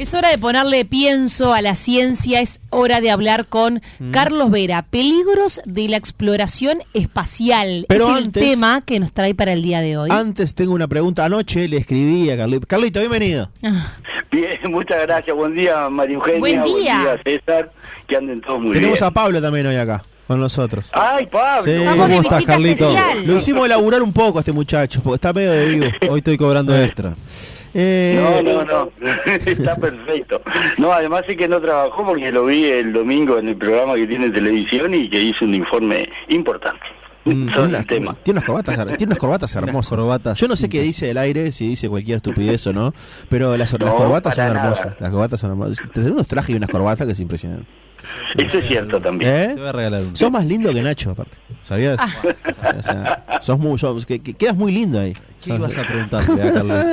Es hora de ponerle pienso a la ciencia, es hora de hablar con Mm. Carlos Vera. Peligros de la exploración espacial. Pero es el antes- tema que nos trae para el día de hoy. Antes tengo una pregunta. Anoche le escribí a Carlito. Carlito, bienvenido. Ah, Bien, muchas gracias. Buen día, María Eugenia. Buen día. César. Que anden todos muy Tenemos bien. a Pablo también hoy acá, con nosotros. Ay, Pablo. Sí. Estamos de ¿Cómo estás, visita Carlito? especial. Lo hicimos elaborar un poco a este muchacho, porque está medio de vivo. Hoy estoy cobrando extra. Eh, No, no, no. Está perfecto. No, además es que no trabajó porque lo vi el domingo en el programa que tiene en televisión y que hizo un informe importante mm, tiene, sobre unas, tema. tiene unas corbatas, tiene unas corbatas hermosas. corbatas Yo no sé qué dice el aire, si dice cualquier estupidez o no, pero las, corbatas son nada. hermosas. Las corbatas son hermosas. Te unos trajes y unas corbatas que es impresionante. Eso es cierto también. ¿Eh? Te voy a regalar. Sos más lindo que Nacho, aparte. ¿Sabías? Ah. O sea, sos muy, sos- que, que- quedas muy lindo ahí. ¿Qué ibas a preguntarle a Carlos?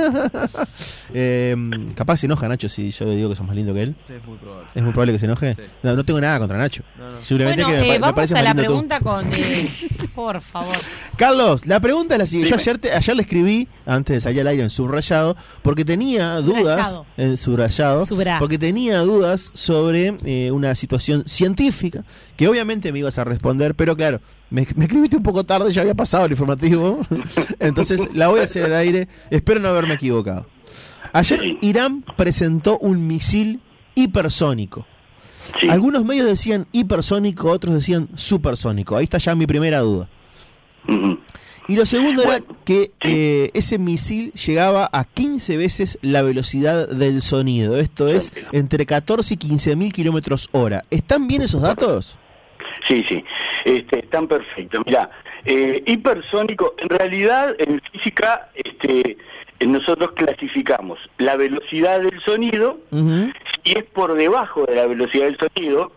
Eh, capaz se enoja Nacho si yo le digo que sos más lindo que él. Es muy probable. ¿Es muy probable que se enoje? Sí. No, no tengo nada contra Nacho. No, no. Simplemente Bueno, que me, eh, me vamos a la tú. pregunta con... eh, por favor. Carlos, la pregunta es la siguiente. Yo ayer, te- ayer le escribí, antes de salir al aire en subrayado, porque tenía dudas, Subrayado. en subrayado, Subra. porque tenía dudas sobre eh, una situación científica, que obviamente me ibas a responder, pero claro, me, me escribiste un poco tarde, ya había pasado el informativo, entonces la voy a hacer al aire, espero no haberme equivocado. Ayer. Irán presentó un misil hipersónico. Sí. Algunos medios decían hipersónico, otros decían supersónico. Ahí está ya mi primera duda. Y lo segundo era que sí. eh, ese misil llegaba a 15 veces la velocidad del sonido. Esto es entre 14 y 15 mil kilómetros hora. ¿Están bien esos datos? Sí, sí, este, están perfectos. Mira, eh, hipersónico, en realidad en física este, nosotros clasificamos la velocidad del sonido si es por debajo de la velocidad del sonido,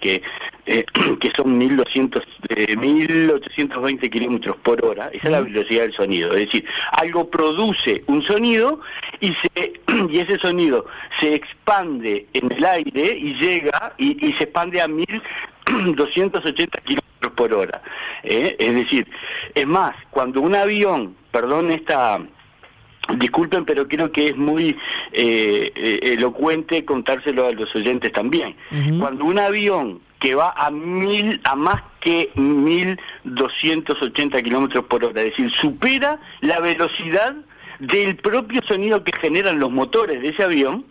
que, eh, que son 1200, eh, 1820 kilómetros por hora, esa es la velocidad del sonido. Es decir, algo produce un sonido y, se, y ese sonido se expande en el aire y llega y, y se expande a 1280 kilómetros por hora. ¿eh? Es decir, es más, cuando un avión, perdón esta Disculpen, pero creo que es muy eh, elocuente contárselo a los oyentes también. Cuando un avión que va a mil, a más que 1280 kilómetros por hora, es decir, supera la velocidad del propio sonido que generan los motores de ese avión.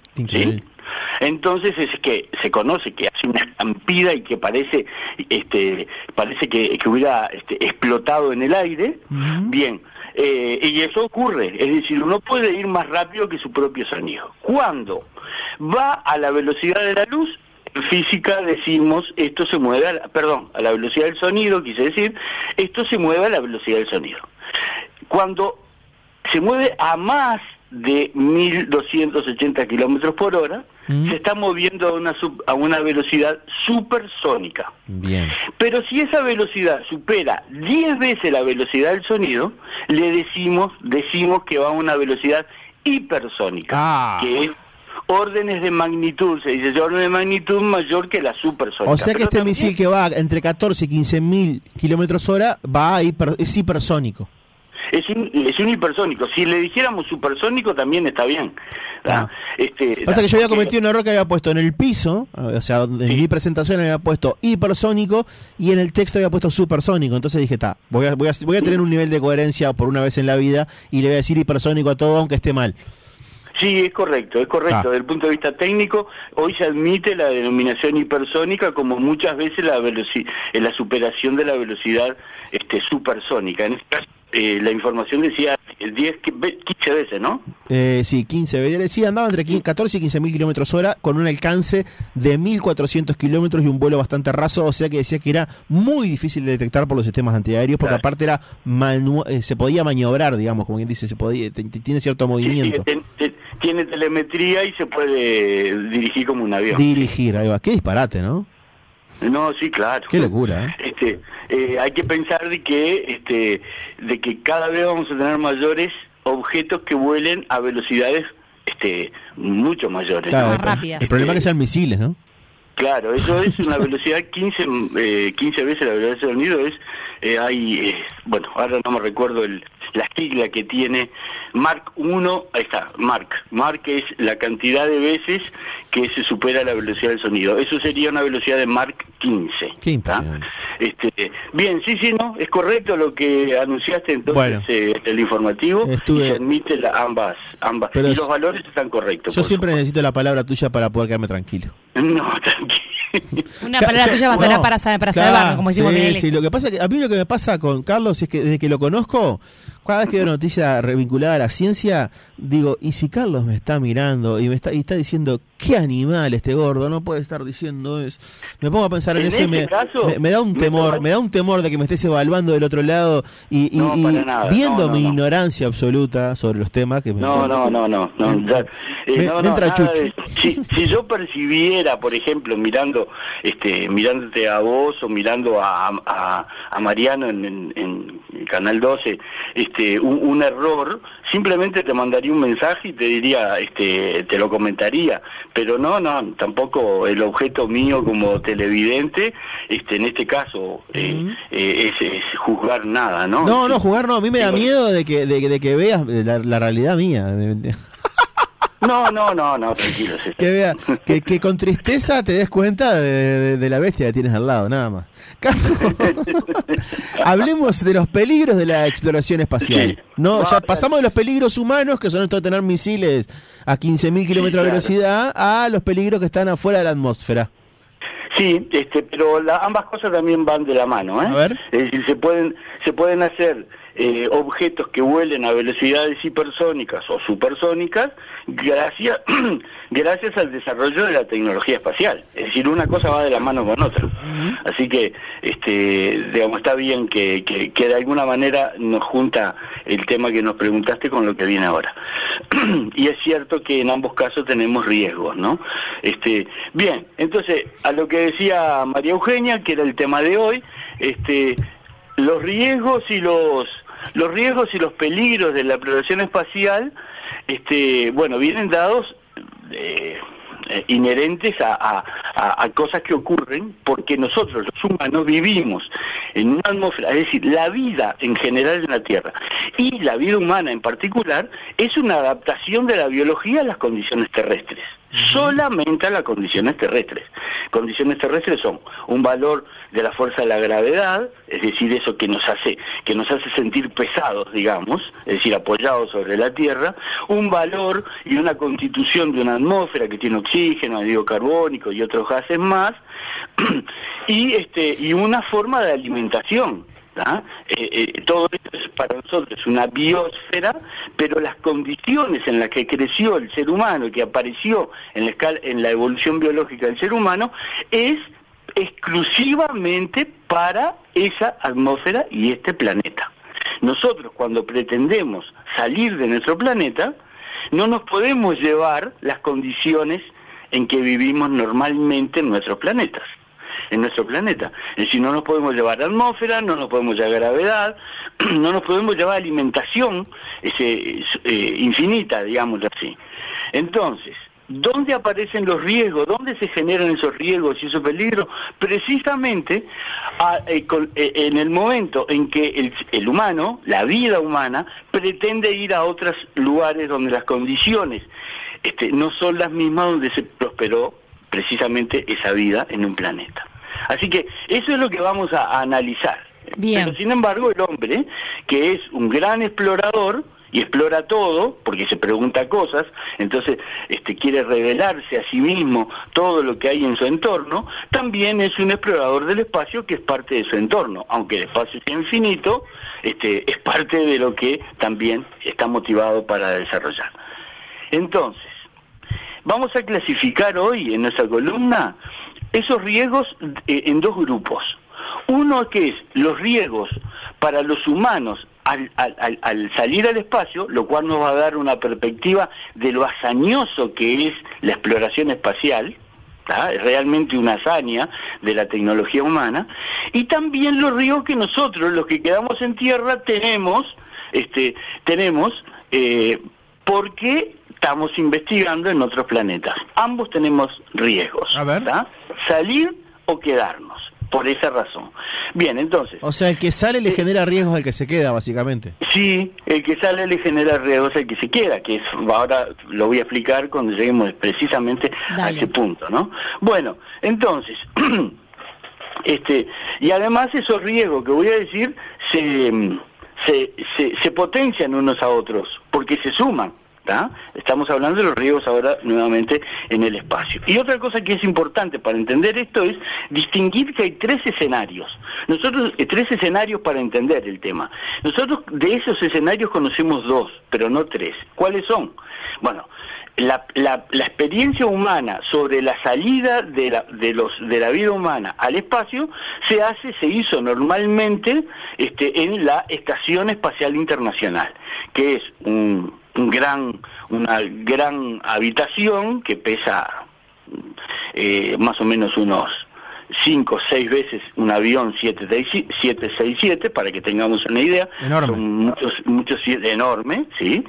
Entonces es que se conoce que hace una estampida y que parece, este, parece que, que hubiera este, explotado en el aire. Bien, eh, y eso ocurre, es decir, uno puede ir más rápido que su propio sonido. Cuando va a la velocidad de la luz, en física decimos esto se mueve, a la- perdón, a la velocidad del sonido, quise decir, esto se mueve a la velocidad del sonido. Cuando se mueve a más de 1280 kilómetros por hora, Mm. se está moviendo a una, sub- a una velocidad supersónica. Bien. Pero si esa velocidad supera 10 veces la velocidad del sonido, le decimos, decimos que va a una velocidad hipersónica, Ah. que es órdenes de magnitud, se dice orden de magnitud mayor que la supersónica. O sea que Pero este también misil que va entre 14 y 15 mil kilómetros hora va a hiper- es hipersónico. Es un, es un hipersónico. Si le dijéramos supersónico también está bien. ¿verdad? Este, Ah. Pasa que yo había cometido un error que había puesto en el piso, o sea, en Sí. mi presentación había puesto hipersónico y en el texto había puesto supersónico. Entonces dije, está, voy a, voy, a, voy a tener un nivel de coherencia por una vez en la vida y le voy a decir hipersónico a todo aunque esté mal. Sí, es correcto, es correcto. Ah. Desde el punto de vista técnico, hoy se admite la denominación hipersónica como muchas veces la, eh, la superación de la velocidad este, supersónica. En este caso, eh, la información decía 10, que- ve- 15 veces, ¿no? Eh, sí, 15 veces. Sí, andaba entre 15 14 y 15 mil kilómetros hora con un alcance de 1400 kilómetros y un vuelo bastante raso. O sea que decía que era muy difícil de detectar por los sistemas antiaéreos porque Claro. aparte era eh, se podía maniobrar, digamos, como quien dice, se podía, tiene cierto Sí, sí, movimiento. ten- ten- tiene telemetría y se puede dirigir como un avión. Dirigir, ahí va. Qué disparate, ¿no? No, sí, claro. Qué locura, ¿eh? Este, eh, hay que pensar de que, este, de que cada vez vamos a tener mayores objetos que vuelen a velocidades, este, mucho mayores. Claro, rápidas. el problema es que sean misiles, ¿no? Claro, eso es una velocidad 15, eh, 15 veces la velocidad del sonido. Es, eh, hay, eh, bueno, ahora no me recuerdo el. La sigla que tiene Mark 1, ahí está, Mark. Mark es la cantidad de veces que se supera la velocidad del sonido. Eso sería una velocidad de Mark 15. Qué. Este, bien, sí, sí, no, es correcto lo que anunciaste entonces Bueno. eh, el informativo Estuve- y se admite la- ambas, ambas. Pero y los valores están correctos. Yo siempre necesito la palabra tuya para poder quedarme tranquilo. No, tranquilo. Una palabra tuya bastará No, para, para claro, salvarnos, como decimos sí, en inglés. sí, lo que pasa que a mí lo que me pasa con Carlos es que desde que lo conozco, cada vez que veo noticia revinculada a la ciencia, digo, ¿y si Carlos me está mirando y me está y está diciendo qué animal este gordo no puede estar diciendo eso? Me pongo a pensar en, En eso y este me, caso, me, me da un temor, me da un temor de que me estés evaluando del otro lado y, y- No, y para nada, viendo no, no, mi no. ignorancia absoluta sobre los temas que me No, no, no, no, no, eh, Me- no, entra chucho. de eso. Si, si yo percibiera, por ejemplo, mirando, este, mirándote a vos o mirando a, a, a Mariano en, en- en el canal 12, este, un, un error, simplemente te mandaría un mensaje y te diría, este, te lo comentaría, pero no, no, tampoco el objeto mío como televidente, este, en este caso, eh, eh, es, es juzgar nada, ¿no? No, no, jugar no, a mí me da miedo de que, de, de que veas la, la realidad mía. No, no, no, no, tranquilo. César. Que vea, que, que con tristeza te des cuenta de, de- de la bestia que tienes al lado, nada más. Carlos, hablemos de los peligros de la exploración espacial. Sí. No, No, ya pasamos de los peligros humanos, que son esto de tener misiles a 15.000 kilómetros de claro. velocidad, a los peligros que están afuera de la atmósfera. Sí, este, pero la- ambas cosas también van de la mano, ¿eh? A ver. Es decir, se pueden, se pueden hacer eh, objetos que vuelen a velocidades hipersónicas o supersónicas gracias, gracias al desarrollo de la tecnología espacial. Es decir, una cosa va de la mano con otra. Así que, este, digamos, está bien que, que, que de alguna manera nos junta el tema que nos preguntaste con lo que viene ahora. y es cierto que en ambos casos tenemos riesgos, ¿no? Este, bien, entonces, a lo que decía María Eugenia, que era el tema de hoy, este, los riesgos y los los riesgos y los peligros de la exploración espacial, este, bueno, vienen dados eh, eh, inherentes a, a- a- a cosas que ocurren porque nosotros los humanos vivimos en una atmósfera, es decir, la vida en general en la Tierra y la vida humana en particular es una adaptación de la biología a las condiciones terrestres, solamente a las condiciones terrestres. Condiciones terrestres son un valor de la fuerza de la gravedad, es decir, eso que nos hace que nos hace sentir pesados, digamos, es decir, apoyados sobre la Tierra, un valor y una constitución de una atmósfera que tiene oxígeno, anhídrido carbónico y otros gases más, y este y una forma de alimentación. Eh, eh, todo esto es para nosotros una biosfera, pero las condiciones en las que creció el ser humano, que apareció en la evolución biológica del ser humano, es exclusivamente para esa atmósfera y este planeta. Nosotros cuando pretendemos salir de nuestro planeta, no nos podemos llevar las condiciones en que vivimos normalmente en nuestros planetas en nuestro planeta. Es decir, no nos podemos llevar atmósfera, no nos podemos llevar gravedad, no nos podemos llevar alimentación ese, eh, infinita, digámoslo así. Entonces, ¿dónde aparecen los riesgos? ¿Dónde se generan esos riesgos y esos peligros? Precisamente a- eh, con- eh, en el momento en que el, el humano, la vida humana, pretende ir a otros lugares donde las condiciones este, no son las mismas donde se prosperó precisamente esa vida en un planeta. Así que eso es lo que vamos a, a analizar. Bien. Pero sin embargo, el hombre, que es un gran explorador, y explora todo, porque se pregunta cosas, entonces este, quiere revelarse a sí mismo todo lo que hay en su entorno, también es un explorador del espacio que es parte de su entorno, aunque el espacio sea infinito, este, es parte de lo que también está motivado para desarrollar. Entonces, Vamos a clasificar hoy en nuestra columna esos riesgos eh, en dos grupos. Uno que es los riesgos para los humanos al, al- al- al salir al espacio, lo cual nos va a dar una perspectiva de lo hazañoso que es la exploración espacial, ¿tá? es realmente una hazaña de la tecnología humana, y también los riesgos que nosotros, los que quedamos en tierra, tenemos, este, tenemos eh, porque estamos investigando en otros planetas. Ambos tenemos riesgos. A ver. ¿tá? Salir o quedarnos. Por esa razón. Bien, entonces, O sea, el que sale le genera riesgos al que se queda, básicamente. Sí, el que sale le genera riesgos al que se queda, que es, ahora lo voy a explicar cuando lleguemos precisamente a ese punto, ¿no? Bueno, entonces, este, y además esos riesgos que voy a decir se, se, se, se potencian unos a otros, porque se suman. Estamos hablando de los riesgos ahora nuevamente en el espacio. Y otra cosa que es importante para entender esto es distinguir que hay tres escenarios. Nosotros, eh, tres escenarios para entender el tema. Nosotros de esos escenarios conocemos dos, pero no tres. ¿Cuáles son? Bueno, la, la, la experiencia humana sobre la salida de la, de, los, de la vida humana al espacio se hace, se hizo normalmente este, en la Estación Espacial Internacional, que es un, un gran, una gran habitación que pesa eh, más o menos unos cinco o seis veces un avión 767 para que tengamos una idea Enorme. son muchos muchos enorme sí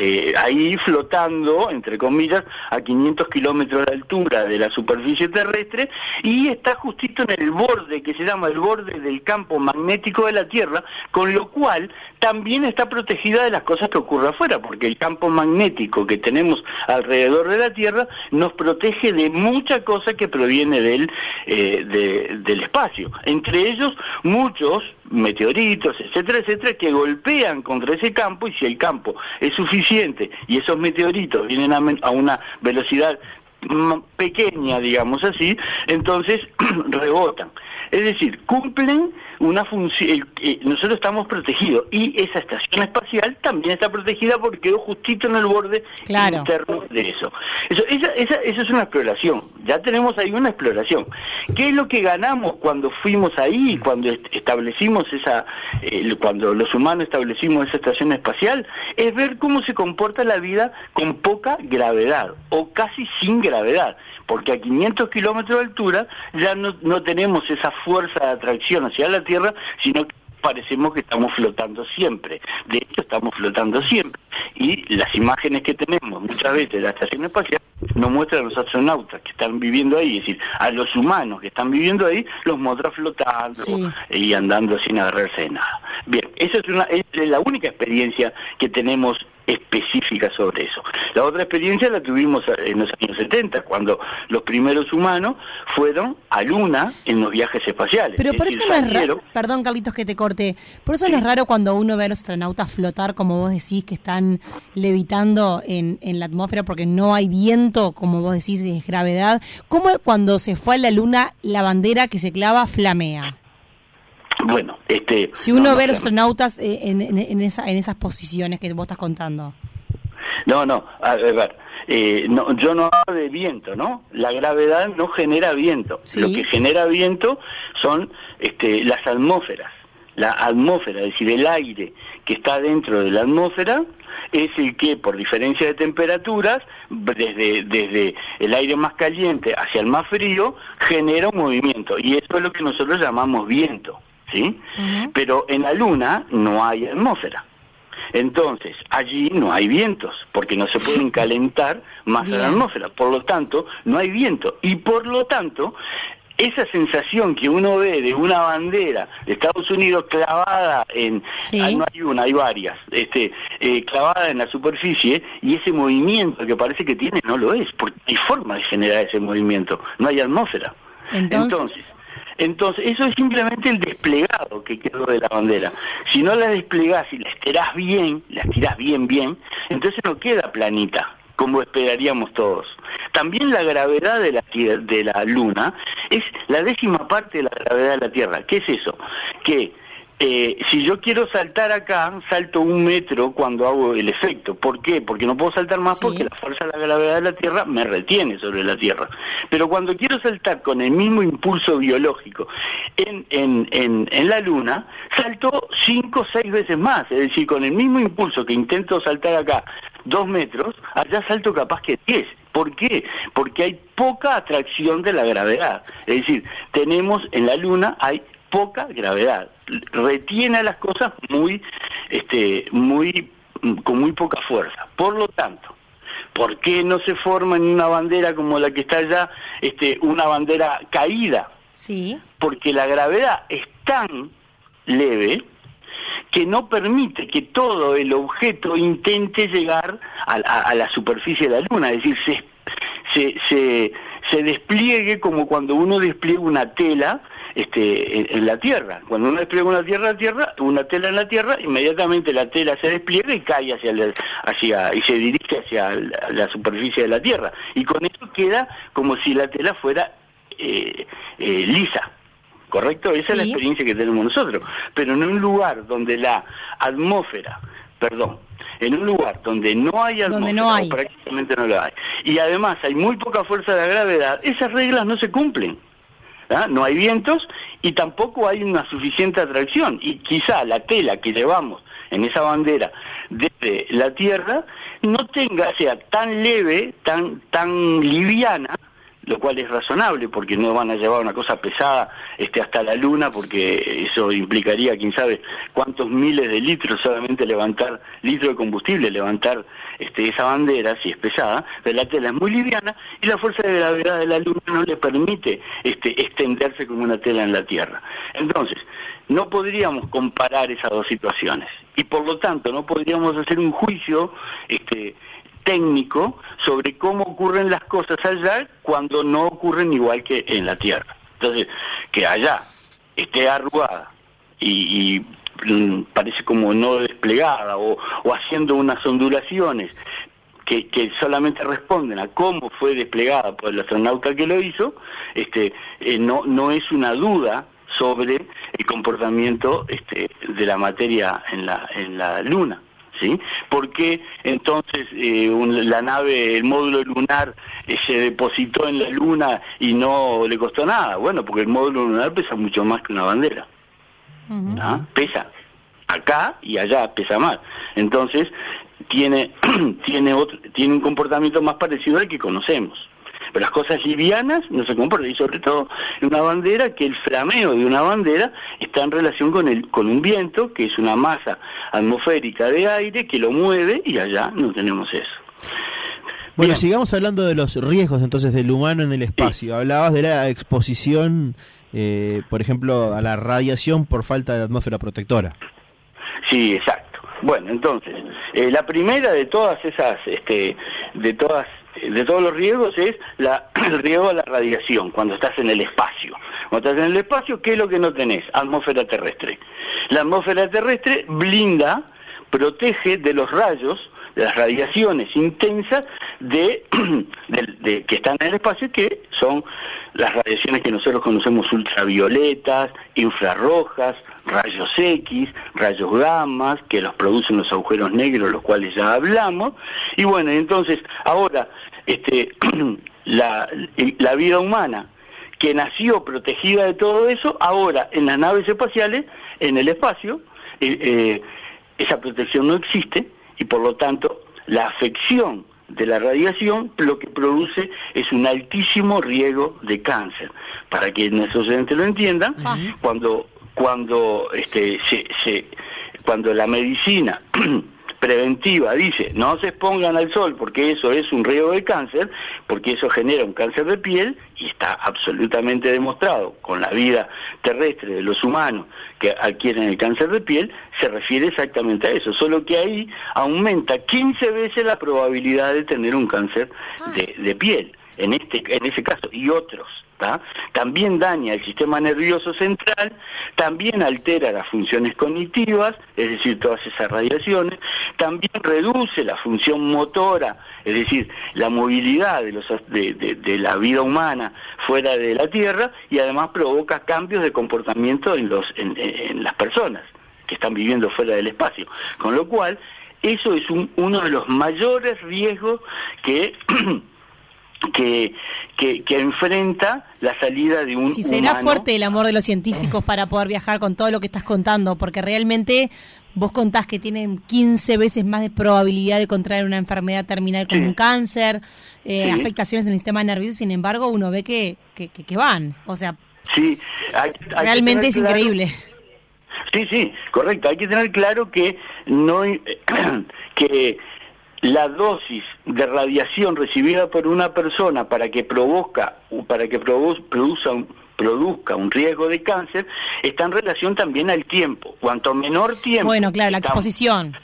eh, ahí flotando, entre comillas, a 500 kilómetros de altura de la superficie terrestre y está justito en el borde que se llama el borde del campo magnético de la Tierra, con lo cual también está protegida de las cosas que ocurren afuera, porque el campo magnético que tenemos alrededor de la Tierra nos protege de mucha cosa que proviene del, eh, de- del espacio. Entre ellos, muchos meteoritos, etcétera, etcétera, que golpean contra ese campo y si el campo es suficiente y esos meteoritos vienen a, a una velocidad mm, pequeña, digamos así, entonces rebotan. Es decir, cumplen una función, nosotros estamos protegidos y esa estación espacial también está protegida porque quedó justito en el borde Claro. interno de eso. Eso, esa, esa, eso es una exploración, ya tenemos ahí una exploración. ¿Qué es lo que ganamos cuando fuimos ahí, cuando est- establecimos esa, eh, cuando los humanos establecimos esa estación espacial? Es ver cómo se comporta la vida con poca gravedad o casi sin gravedad, porque a 500 kilómetros de altura ya no, no tenemos esa fuerza de atracción hacia la Tierra, sino que parecemos que estamos flotando siempre. De hecho, estamos flotando siempre. Y las imágenes que tenemos muchas veces de la estación espacial nos muestran a los astronautas que están viviendo ahí, es decir, a los humanos que están viviendo ahí, los muestra flotando Sí. y andando sin agarrarse de nada. Bien, esa es, una, es la única experiencia que tenemos específica sobre eso. La otra experiencia la tuvimos en los años 70, cuando los primeros humanos fueron a Luna en los viajes espaciales. Pero por eso no es raro, perdón Carlitos que te corte, por eso no es raro cuando uno ve a los astronautas flotar, como vos decís, que están levitando en, en la atmósfera porque no hay viento, como vos decís, es gravedad. ¿Cómo cuando se fue a la luna la bandera que se clava flamea? Bueno, este... Si uno no, ve no, los astronautas eh, en, en- en esa, en esas posiciones que vos estás contando. No, no, a ver, eh, no, yo no hablo de viento, ¿no? La gravedad no genera viento. Sí. Lo que genera viento son este, las atmósferas. La atmósfera, es decir, el aire que está dentro de la atmósfera es el que, por diferencia de temperaturas, desde, desde el aire más caliente hacia el más frío, genera un movimiento. Y eso es lo que nosotros llamamos viento, ¿sí? Pero en la Luna no hay atmósfera. Entonces, allí no hay vientos, porque no se pueden calentar más Bien. la atmósfera. Por lo tanto, no hay viento. Y por lo tanto, esa sensación que uno ve de una bandera de Estados Unidos clavada en... Sí. ah, no hay una, hay varias. Este, eh, clavada en la superficie y ese movimiento que parece que tiene no lo es, porque hay forma de generar ese movimiento. No hay atmósfera. Entonces- Entonces, entonces, eso es simplemente el desplegado que quedó de la bandera. Si no la desplegás y la estirás bien, la estirás bien, bien, entonces no queda planita, como esperaríamos todos. También la gravedad de la, de la Luna es la décima parte de la gravedad de la Tierra. ¿Qué es eso? Que eh, si yo quiero saltar acá, salto un metro cuando hago el efecto. ¿Por qué? Porque no puedo saltar más Sí. porque la fuerza de la gravedad de la Tierra me retiene sobre la Tierra. Pero cuando quiero saltar con el mismo impulso biológico en, en, en, en la Luna, salto cinco o seis veces más. Es decir, con el mismo impulso que intento saltar acá dos metros, allá salto capaz que diez. ¿Por qué? Porque hay poca atracción de la gravedad. Es decir, tenemos en la Luna hay poca gravedad. Retiene a las cosas muy, este, muy, con muy poca fuerza. Por lo tanto, ¿Por qué no se forma en una bandera como la que está allá, este, una bandera caída? Sí. porque la gravedad es tan leve que no permite que todo el objeto intente llegar a, a- a la superficie de la Luna, es decir, se, se, se, se despliegue como cuando uno despliega una tela este, en, en la Tierra. Cuando uno despliega una tierra, tierra, una tela en la Tierra, inmediatamente la tela se despliega y cae hacia, la- hacia y se dirige hacia la, la superficie de la Tierra. Y con eso queda como si la tela fuera eh, eh, lisa. ¿Correcto? Esa es la experiencia que tenemos nosotros. Pero en un lugar donde la atmósfera, perdón, en un lugar donde no hay atmósfera, no hay. prácticamente no la hay, y además hay muy poca fuerza de la gravedad, esas reglas no se cumplen. ¿Ah? No hay vientos y tampoco hay una suficiente atracción. Y quizá la tela que llevamos en esa bandera desde la Tierra no tenga, sea tan leve, tan, tan liviana, lo cual es razonable porque no van a llevar una cosa pesada este hasta la luna porque eso implicaría quién sabe cuántos miles de litros solamente levantar litro de combustible levantar este esa bandera si es pesada pero la tela es muy liviana y la fuerza de gravedad de la luna no le permite este extenderse como una tela en la tierra. Entonces no podríamos comparar esas dos situaciones y por lo tanto no podríamos hacer un juicio este técnico sobre cómo ocurren las cosas allá cuando no ocurren igual que en la Tierra. Entonces, que allá esté arrugada y, mm, parece como no desplegada o, haciendo unas ondulaciones que, que solamente responden a cómo fue desplegada por el astronauta que lo hizo, este, eh, no, no es una duda sobre el comportamiento este, de la materia en la, en la Luna. ¿Sí? ¿Por qué entonces eh, un- la nave, el módulo lunar, eh, se depositó en la Luna y no le costó nada? Bueno, porque el módulo lunar pesa mucho más que una bandera. ¿ah? Pesa. Acá y allá pesa más. Entonces, tiene, tiene, otro, tiene un comportamiento más parecido al que conocemos. Pero las cosas livianas no se comportan, y sobre todo en una bandera, que el flameo de una bandera está en relación con, el, con un viento, que es una masa atmosférica de aire que lo mueve, y allá no tenemos eso. Bueno, Bien. sigamos hablando de los riesgos entonces del humano en el espacio. Hablabas de la exposición, eh, por ejemplo, a la radiación por falta de atmósfera protectora. Sí, exacto. Bueno, entonces, eh, la primera de todas esas, este, de todas, de todos los riesgos es la, el riesgo a la radiación cuando estás en el espacio. Cuando estás en el espacio, ¿qué es lo que no tenés? Atmósfera terrestre. La atmósfera terrestre blinda, protege de los rayos, de las radiaciones intensas de, que están en el espacio, que son las radiaciones que nosotros conocemos ultravioletas, infrarrojas, rayos X, rayos gamma, que los producen los agujeros negros, los cuales ya hablamos. Y bueno, entonces, ahora, este, la, la vida humana que nació protegida de todo eso, ahora en las naves espaciales, en el espacio, eh, eh, esa protección no existe y por lo tanto la afección de la radiación lo que produce es un altísimo riesgo de cáncer. Para que nuestros oyentes lo entiendan, cuando cuando este se, cuando la medicina preventiva dice no se expongan al sol porque eso es un riesgo de cáncer, porque eso genera un cáncer de piel y está absolutamente demostrado con la vida terrestre de los humanos que adquieren el cáncer de piel, se refiere exactamente a eso, solo que ahí aumenta 15 veces la probabilidad de tener un cáncer de, de piel en este en ese caso y otros también daña el sistema nervioso central también altera las funciones cognitivas es decir todas esas radiaciones también reduce la función motora es decir la movilidad de la vida humana fuera de la tierra y además provoca cambios de comportamiento en las personas que están viviendo fuera del espacio. Con lo cual eso es un- uno de los mayores riesgos que que, que, que enfrenta la salida de un Si será fuerte el amor de los científicos para poder viajar con todo lo que estás contando, porque realmente vos contás que tienen 15 veces más de probabilidad de contraer una enfermedad terminal como Sí. un cáncer, eh, Sí. afectaciones en el sistema nervioso, sin embargo uno ve que, que, que- van. O sea, Sí, hay- hay que realmente es claro- increíble. Sí, sí, correcto. Hay que tener claro que no que la dosis de radiación recibida por una persona para que provoca para que produzca un- produzca un riesgo de cáncer está en relación también al tiempo. Cuanto menor tiempo... Bueno, claro, la exposición.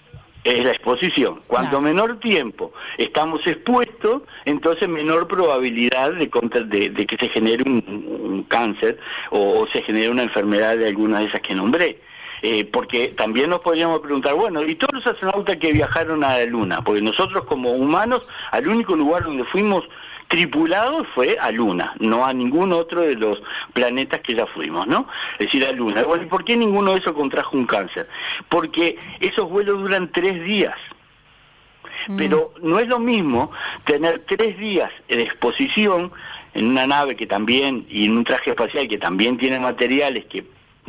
es la exposición. Cuanto Claro. menor tiempo estamos expuestos, entonces menor probabilidad de, de, de que se genere un, un cáncer o, o se genere una enfermedad de alguna de esas que nombré. Eh, porque también nos podríamos preguntar, bueno, ¿y todos los astronautas que viajaron a la Luna? Porque nosotros como humanos, al único lugar donde fuimos tripulados fue a Luna, no a ningún otro de los planetas que ya fuimos, ¿no? Es decir, a Luna. Bueno, ¿y por qué ninguno de esos contrajo un cáncer? Porque esos vuelos duran tres días. Pero no es lo mismo tener tres días de exposición en una nave que también, y en un traje espacial que también tiene materiales que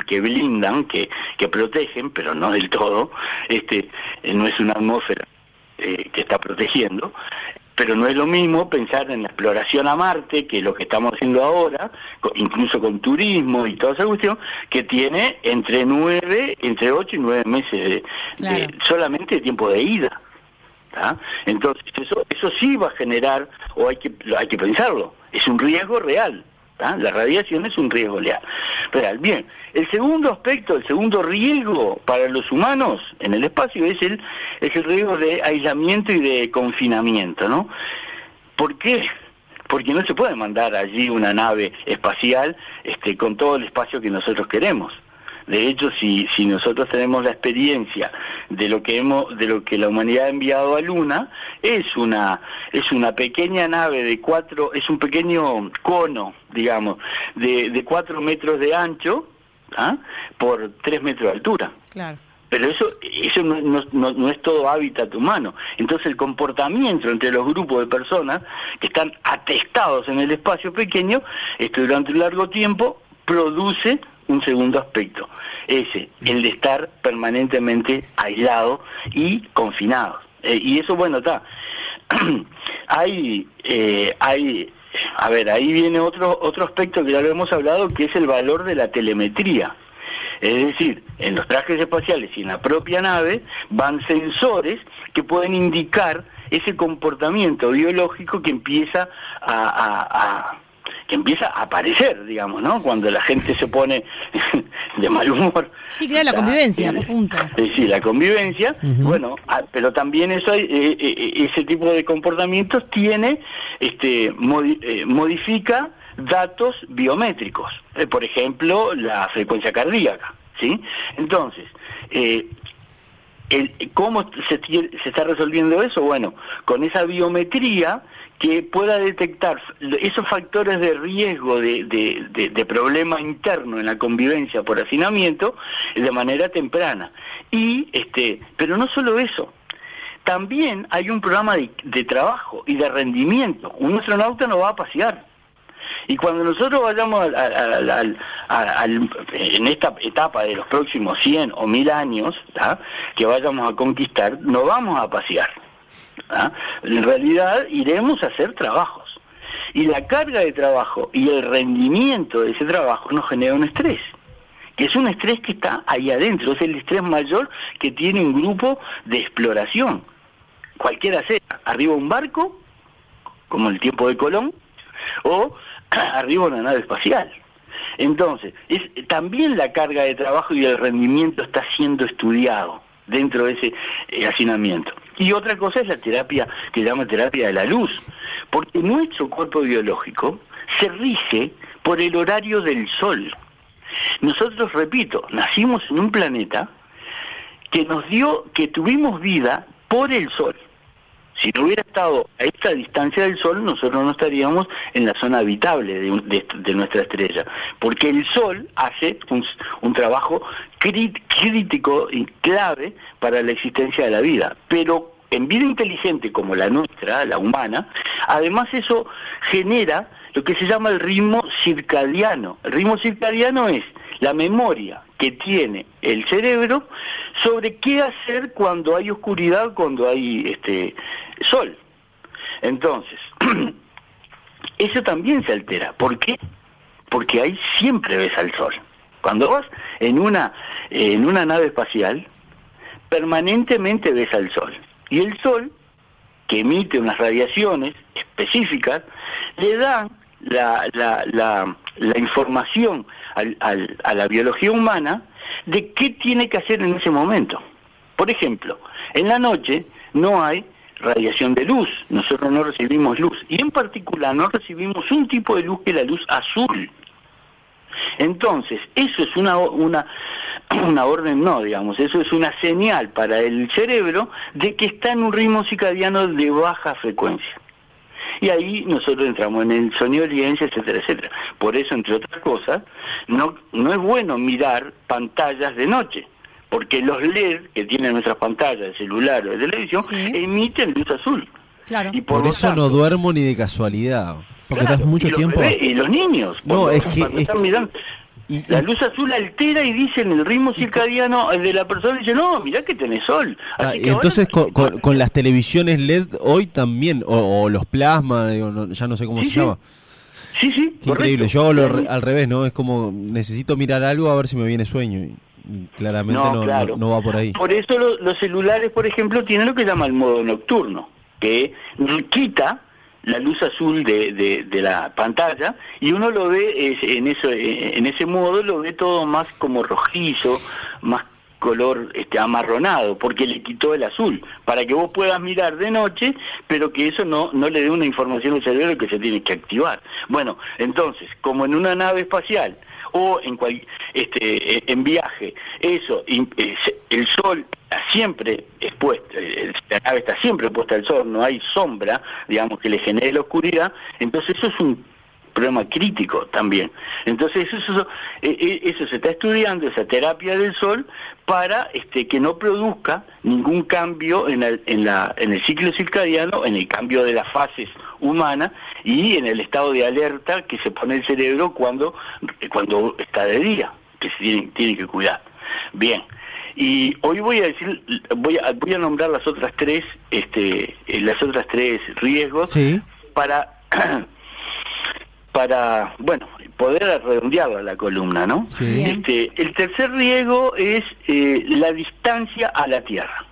que blindan, que, que protegen, pero no del todo, este, eh, no es una atmósfera eh, que está protegiendo, pero no es lo mismo pensar en la exploración a Marte, que es lo que estamos haciendo ahora, incluso con turismo y toda esa cuestión, que tiene entre nueve, entre ocho y nueve meses de, de- solamente de tiempo de ida. ¿tá? Entonces, eso, eso sí va a generar, o hay que, hay que pensarlo, es un riesgo real. ¿Tá? La radiación es un riesgo real. Bien, el segundo aspecto, el segundo riesgo para los humanos en el espacio es el, es el riesgo de aislamiento y de confinamiento, ¿no? ¿Por qué? Porque no se puede mandar allí una nave espacial este, con todo el espacio que nosotros queremos. De hecho, si, si nosotros tenemos la experiencia de lo que hemos, de lo que la humanidad ha enviado a Luna, es una, es una pequeña nave de cuatro, es un pequeño cono, digamos, de, de cuatro metros de ancho, ¿ah? por tres metros de altura. Claro. Pero eso, eso no, no- es todo hábitat humano. Entonces el comportamiento entre los grupos de personas que están atestados en el espacio pequeño, esto durante un largo tiempo, produce un segundo aspecto, ese, el de estar permanentemente aislado y confinado. Eh, y eso, bueno, está. hay, eh, hay, a ver, ahí viene otro, otro aspecto que ya lo hemos hablado, que es el valor de la telemetría. Es decir, en los trajes espaciales y en la propia nave van sensores que pueden indicar ese comportamiento biológico que empieza a- que empieza a aparecer, digamos, ¿no? Cuando la gente se pone de mal humor. Sí, claro, la convivencia, eh, punto. eh, sí, la convivencia, bueno, ah, pero también eso hay, eh, eh, ese tipo de comportamientos tiene, este, modi- eh, modifica datos biométricos, Eh, por ejemplo, la frecuencia cardíaca, ¿sí? Entonces, eh, el- ¿Cómo se, se está resolviendo eso? Bueno, con esa biometría que pueda detectar esos factores de riesgo de, de- problema interno en la convivencia por hacinamiento de manera temprana. Y, este, pero no solo eso, también hay un programa de, trabajo y de rendimiento. Un astronauta no va a pasear. Y cuando nosotros vayamos al- en esta etapa de los próximos 100 o 1000 años, que vayamos a conquistar, no vamos a pasear. ¿Tá? En realidad iremos a hacer trabajos. Y la carga de trabajo y el rendimiento de ese trabajo nos genera un estrés que es un estrés que está ahí adentro, es el estrés mayor que tiene un grupo de exploración. Cualquiera sea, arriba un barco, como el tiempo de Colón, o arriba una nave espacial. Entonces, es, también la carga de trabajo y el rendimiento está siendo estudiado dentro de ese eh, hacinamiento. Y otra cosa es la terapia que llama terapia de la luz, porque nuestro cuerpo biológico se rige por el horario del sol. Nosotros, repito, nacimos en un planeta que nos dio, que tuvimos vida por el sol. Si no hubiera estado a esta distancia del Sol, nosotros no estaríamos en la zona habitable de, nuestra estrella, porque el Sol hace un, trabajo crítico y clave para la existencia de la vida. Pero en vida inteligente como la nuestra, la humana, además eso genera lo que se llama el ritmo circadiano. El ritmo circadiano es la memoria que tiene el cerebro sobre qué hacer cuando hay oscuridad, cuando hay este sol. Entonces, eso también se altera. ¿Por qué? Porque ahí siempre ves al sol. Cuando vas en una en una nave espacial, permanentemente ves al sol. Y el sol, que emite unas radiaciones específicas, le dan la, la, la, la información al- al- a la biología humana de qué tiene que hacer en ese momento. Por ejemplo, en la noche no hay radiación de luz, nosotros no recibimos luz, y en particular no recibimos un tipo de luz que es la luz azul. Entonces, eso es una, una, una orden, no, digamos, eso es una señal para el cerebro de que está en un ritmo circadiano de baja frecuencia. Y ahí nosotros entramos en el sonido de evidencia, etcétera, etcétera. Por eso, entre otras cosas, no, no es bueno mirar pantallas de noche, porque los LED que tienen nuestras pantallas de celular o de televisión Sí. emiten luz azul. Claro. Y Por eso no duermo ni de casualidad. Porque claro, estás mucho y tiempo. bebés y los niños. No, cuando- es que- es mirando- Y- la luz azul altera y dice en el ritmo circadiano de la persona, dice, no, mirá que tenés sol. Ah, Así y que ahora- entonces con, con- con las televisiones LED hoy también, o, o los plasma, digo, no- ya no sé cómo Sí, se sí, llama. Sí, sí, Qué increíble, yo lo al revés, ¿no? Es como necesito mirar algo a ver si me viene sueño. Claramente no, no- claro. no va por ahí. Por eso lo- los celulares, por ejemplo, tienen lo que llama el modo nocturno, que quita la luz azul de, de- la pantalla y uno lo ve en eso en ese modo lo ve todo más como rojizo, más color este amarronado, porque le quitó el azul, para que vos puedas mirar de noche, pero que eso no, no le dé una información al cerebro que se tiene que activar. Bueno, entonces, como en una nave espacial o en cual, este, eh, en viaje, eso, eh, el sol está siempre expuesto, eh, la nave está siempre puesta al sol, no hay sombra, digamos, que le genere la oscuridad, entonces eso es un problema crítico también. Entonces eso, eso, eh, eh, eso se está estudiando, esa terapia del sol, para este, que no produzca ningún cambio en el, en, la, en el ciclo circadiano, en el cambio de las fases humanas y en el estado de alerta que se pone el cerebro cuando, cuando está de día, que se tiene, tiene que cuidar. Bien. Y hoy voy a decir, voy a, voy a nombrar las otras tres, este, eh, las otras tres riesgos Sí. para para bueno poder redondearla la columna no Sí. Este el tercer riesgo es eh, la distancia a la tierra.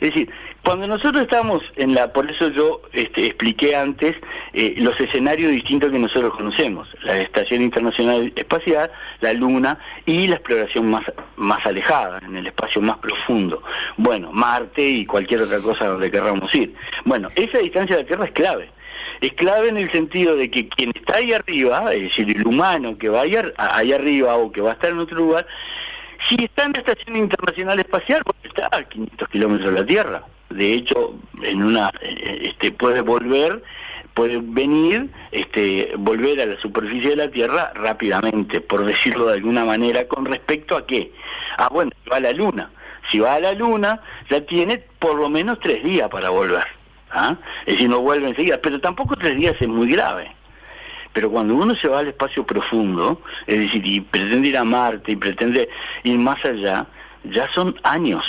Es decir cuando nosotros estamos en la por eso yo este, expliqué antes eh, los escenarios distintos que nosotros conocemos la estación internacional espacial la luna y la exploración más más alejada en el espacio más profundo. Bueno Marte y cualquier otra cosa donde querramos ir. Bueno esa distancia a la tierra es clave es clave en el sentido de que quien está ahí arriba, es decir, el humano que va ahí, ar- ahí arriba o que va a estar en otro lugar, si está en la Estación Internacional Espacial, pues está a 500 kilómetros de la Tierra. De hecho, en una, eh, este, puede volver, puede venir, este, volver a la superficie de la Tierra rápidamente, por decirlo de alguna manera, con respecto a qué. Ah, bueno, va a la Luna. Si va a la Luna, ya tiene por lo menos tres días para volver. ¿Ah? Es decir, no vuelve enseguida, pero tampoco tres días es muy grave. Pero cuando uno se va al espacio profundo, es decir, y pretende ir a Marte y pretende ir más allá, ya son años.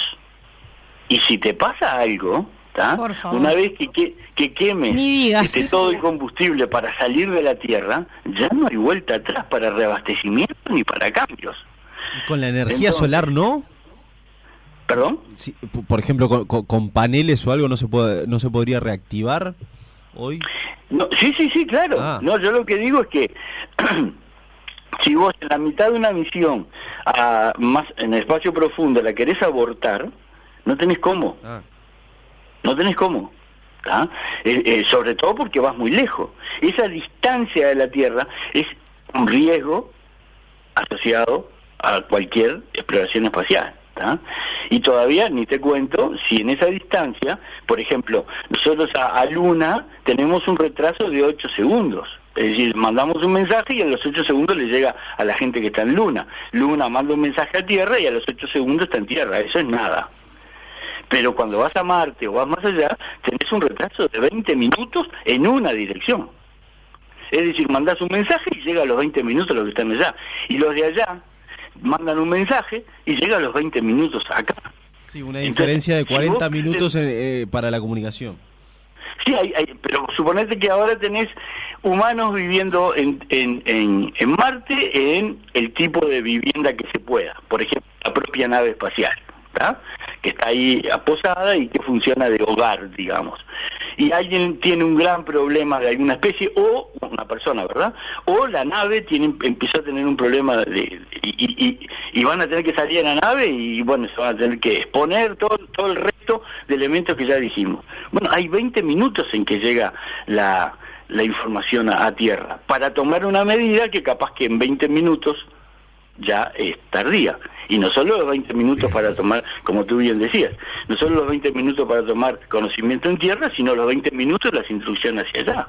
Y si te pasa algo, ¿tá? Por favor. una vez que, que, que quemes este, todo el combustible para salir de la Tierra, ya no hay vuelta atrás para reabastecimiento ni para cambios. ¿Y con la energía Entonces- solar no? ¿Perdón? Sí, por ejemplo, con, con- con paneles o algo no se puede, no se podría reactivar hoy. No, sí, sí, sí, claro. Ah. No, yo lo que digo es que si vos en la mitad de una misión a más en el espacio profundo la querés abortar, no tenés cómo, Ah, no tenés cómo. Eh, eh, sobre todo porque vas muy lejos. Esa distancia de la Tierra es un riesgo asociado a cualquier exploración espacial. Y todavía ni te cuento si en esa distancia, por ejemplo, nosotros a, a Luna tenemos un retraso de 8 segundos. Es decir, mandamos un mensaje y a los 8 segundos le llega a la gente que está en Luna. Luna manda un mensaje a Tierra y a los 8 segundos está en Tierra. Eso es nada. Pero cuando vas a Marte o vas más allá, tenés un retraso de 20 minutos en una dirección. Es decir, mandás un mensaje y llega a los 20 minutos los que están allá. Y los de allá mandan un mensaje y llega a los 20 minutos acá. sí, una Entonces, diferencia de si 40 vos- minutos en- eh, para la comunicación. Sí, hay, hay- pero suponete que ahora tenés humanos viviendo en, en, en, en Marte en el tipo de vivienda que se pueda. Por ejemplo, la propia nave espacial, ¿tá? Que está ahí aposada y que funciona de hogar, digamos. Y alguien tiene un gran problema de alguna especie, o una persona, ¿verdad? O la nave tiene empezó a tener un problema de, y, y, y van a tener que salir a la nave y bueno, se van a tener que exponer todo, todo el resto de elementos que ya dijimos. Bueno, hay 20 minutos en que llega la, la información a, a tierra para tomar una medida que capaz que en 20 minutos ya es tardía. Y no solo los 20 minutos para tomar, como tú bien decías, no solo los 20 minutos para tomar conocimiento en tierra, sino los 20 minutos las instrucciones hacia allá.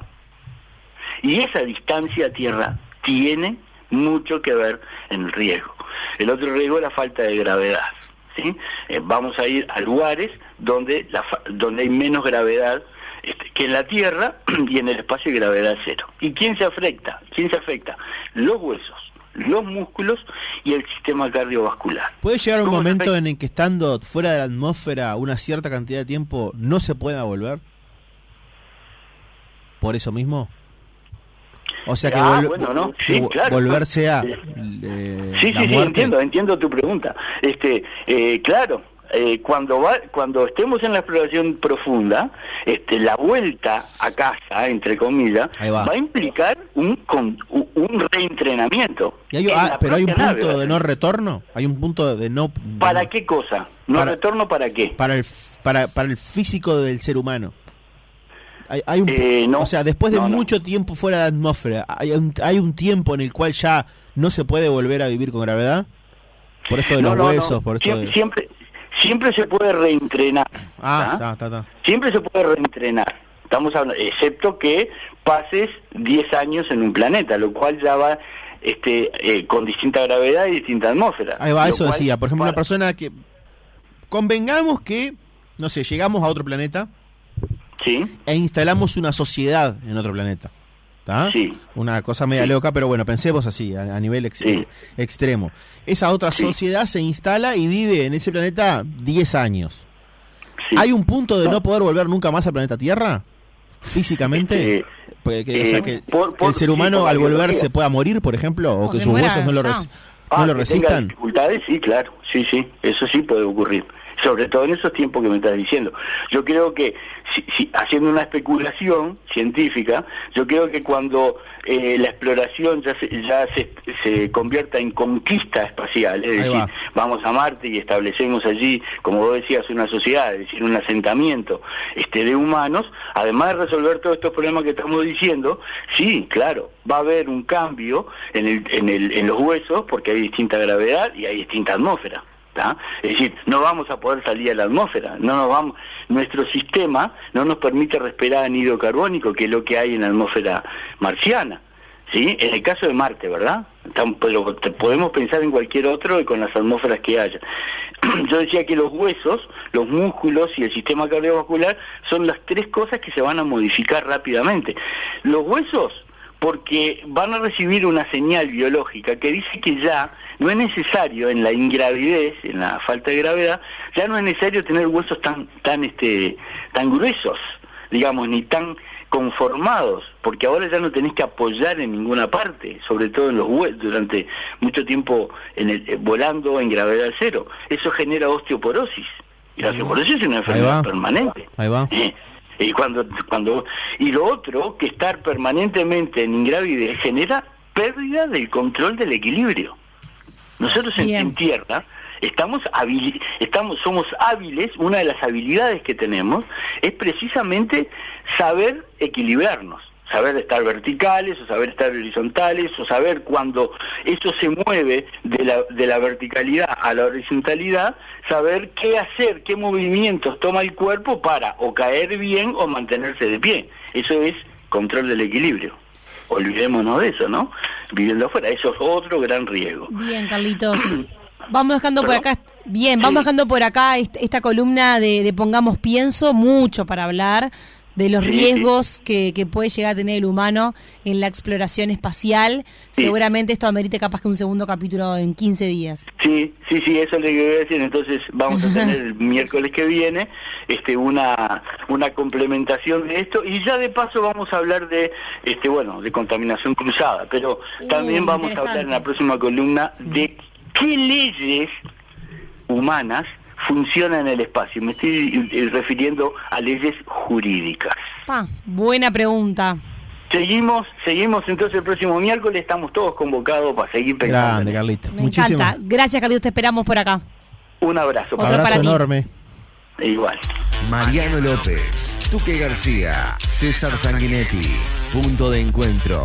Y esa distancia a tierra tiene mucho que ver en el riesgo. El otro riesgo es la falta de gravedad. ¿sí? Eh, vamos a ir a lugares donde, la, donde hay menos gravedad este, que en la Tierra y en el espacio de gravedad cero. ¿Y quién se afecta? ¿Quién se afecta? Los huesos los músculos y el sistema cardiovascular. ¿Puede llegar un momento en el que estando fuera de la atmósfera una cierta cantidad de tiempo no se pueda volver? ¿Por eso mismo? O sea que, Ah, vol- bueno, ¿no? que Sí, vo- claro. volverse a Sí. eh, Sí, sí, sí, muerte. entiendo, entiendo tu pregunta. Este, eh, claro, eh, cuando va, cuando estemos en la exploración profunda, este, la vuelta a casa, entre comillas, va. a implicar un, con- un- reentrenamiento. Y hay- en ah, pero hay un nave, punto de no retorno, hay un punto de no de ¿Para no- qué cosa? ¿No Para- retorno para qué? para el para para el físico del ser humano. Hay, hay un, Eh, no. o sea, después de No, no. mucho tiempo fuera de la atmósfera, hay un, hay un tiempo en el cual ya no se puede volver a vivir con gravedad. Por esto de los huesos, por esto siempre, de... siempre, siempre se puede reentrenar. Ah, está, está, está. Siempre se puede reentrenar. Estamos hablando, excepto que pases 10 años en un planeta, lo cual ya va este, eh, con distinta gravedad y distinta atmósfera. Ahí va, eso cual, decía. Por ejemplo, una persona que... Convengamos que, no sé, llegamos a otro planeta Sí, e instalamos una sociedad en otro planeta. ¿Está? Sí. Una cosa media Sí. loca, pero bueno, pensemos así, a, a nivel ex- Sí. extremo. Esa otra Sí. sociedad se instala y vive en ese planeta 10 años. sí. ¿Hay un punto de No. no poder volver nunca más al planeta Tierra? ¿Físicamente? Este, Porque que, o sea, eh, que, por- que por- el ser humano al volver biología. se pueda morir, por ejemplo, o, O que sus muera huesos no lo, res- Ah, no lo que tenga resistan. dificultades, sí, claro, sí, sí, eso sí puede ocurrir. Sobre todo en esos tiempos que me estás diciendo. Yo creo que, si, si- haciendo una especulación científica, yo creo que cuando eh, la exploración ya, se, ya se, se convierta en conquista espacial, es Ahí decir, va. vamos a Marte y establecemos allí, como vos decías, una sociedad, es decir, un asentamiento este, de humanos, además de resolver todos estos problemas que estamos diciendo, sí, claro, va a haber un cambio en, el, en, el, en los huesos porque hay distinta gravedad y hay distinta atmósfera. Es decir, no vamos a poder salir a la atmósfera, no nos vamos, nuestro sistema no nos permite respirar anhídrido carbónico, que es lo que hay en la atmósfera marciana. ¿Sí? En el caso de Marte, ¿verdad? Pero podemos pensar en cualquier otro y con las atmósferas que haya. Yo decía que los huesos, los músculos y el sistema cardiovascular son las tres cosas que se van a modificar rápidamente. Los huesos, porque van a recibir una señal biológica que dice que ya no es necesario en la ingravidez, en la falta de gravedad, ya no es necesario tener huesos tan tan este tan gruesos, digamos, ni tan conformados, porque ahora ya no tenés que apoyar en ninguna parte, sobre todo en los huesos, durante mucho tiempo en el, eh, volando en gravedad cero. Eso genera osteoporosis. Y la osteoporosis es una va. enfermedad permanente. Ahí va. Eh, Y cuando, cuando y lo otro, que estar permanentemente en ingravidez genera pérdida del control del equilibrio. Nosotros en, en tierra estamos habili- estamos somos hábiles, una de las habilidades que tenemos es precisamente saber equilibrarnos, saber estar verticales o saber estar horizontales o saber cuando eso se mueve de la, de la verticalidad a la horizontalidad, saber qué hacer, qué movimientos toma el cuerpo para o caer bien o mantenerse de pie. Eso es control del equilibrio. Olvidémonos de eso, ¿no? Viviendo afuera, eso es otro gran riesgo. Bien, Carlitos. Vamos dejando por acá, bien, vamos Sí. dejando por acá est- esta columna de, de Pongamos Pienso, mucho para hablar de los Sí, riesgos que, que puede llegar a tener el humano en la exploración espacial. Sí. Seguramente esto amerite capaz que un segundo capítulo en 15 días. Sí, sí, sí, eso es lo que voy a decir. Entonces vamos a tener el miércoles que viene este una una complementación de esto y ya de paso vamos a hablar de este bueno de contaminación cruzada, pero Uh, también vamos a hablar en la próxima columna de qué leyes humanas funciona en el espacio. Me estoy eh, refiriendo a leyes jurídicas. Pa, buena pregunta. Seguimos, seguimos entonces el próximo miércoles, estamos todos convocados para seguir pensando. Grande. Carlito. Me Muchísimas encanta. Gracias, Carlitos, te esperamos por acá. Un abrazo. Otro Abrazo para ti. enorme. Igual. Mariano López, Tuque García, César Sanguinetti. Punto de encuentro.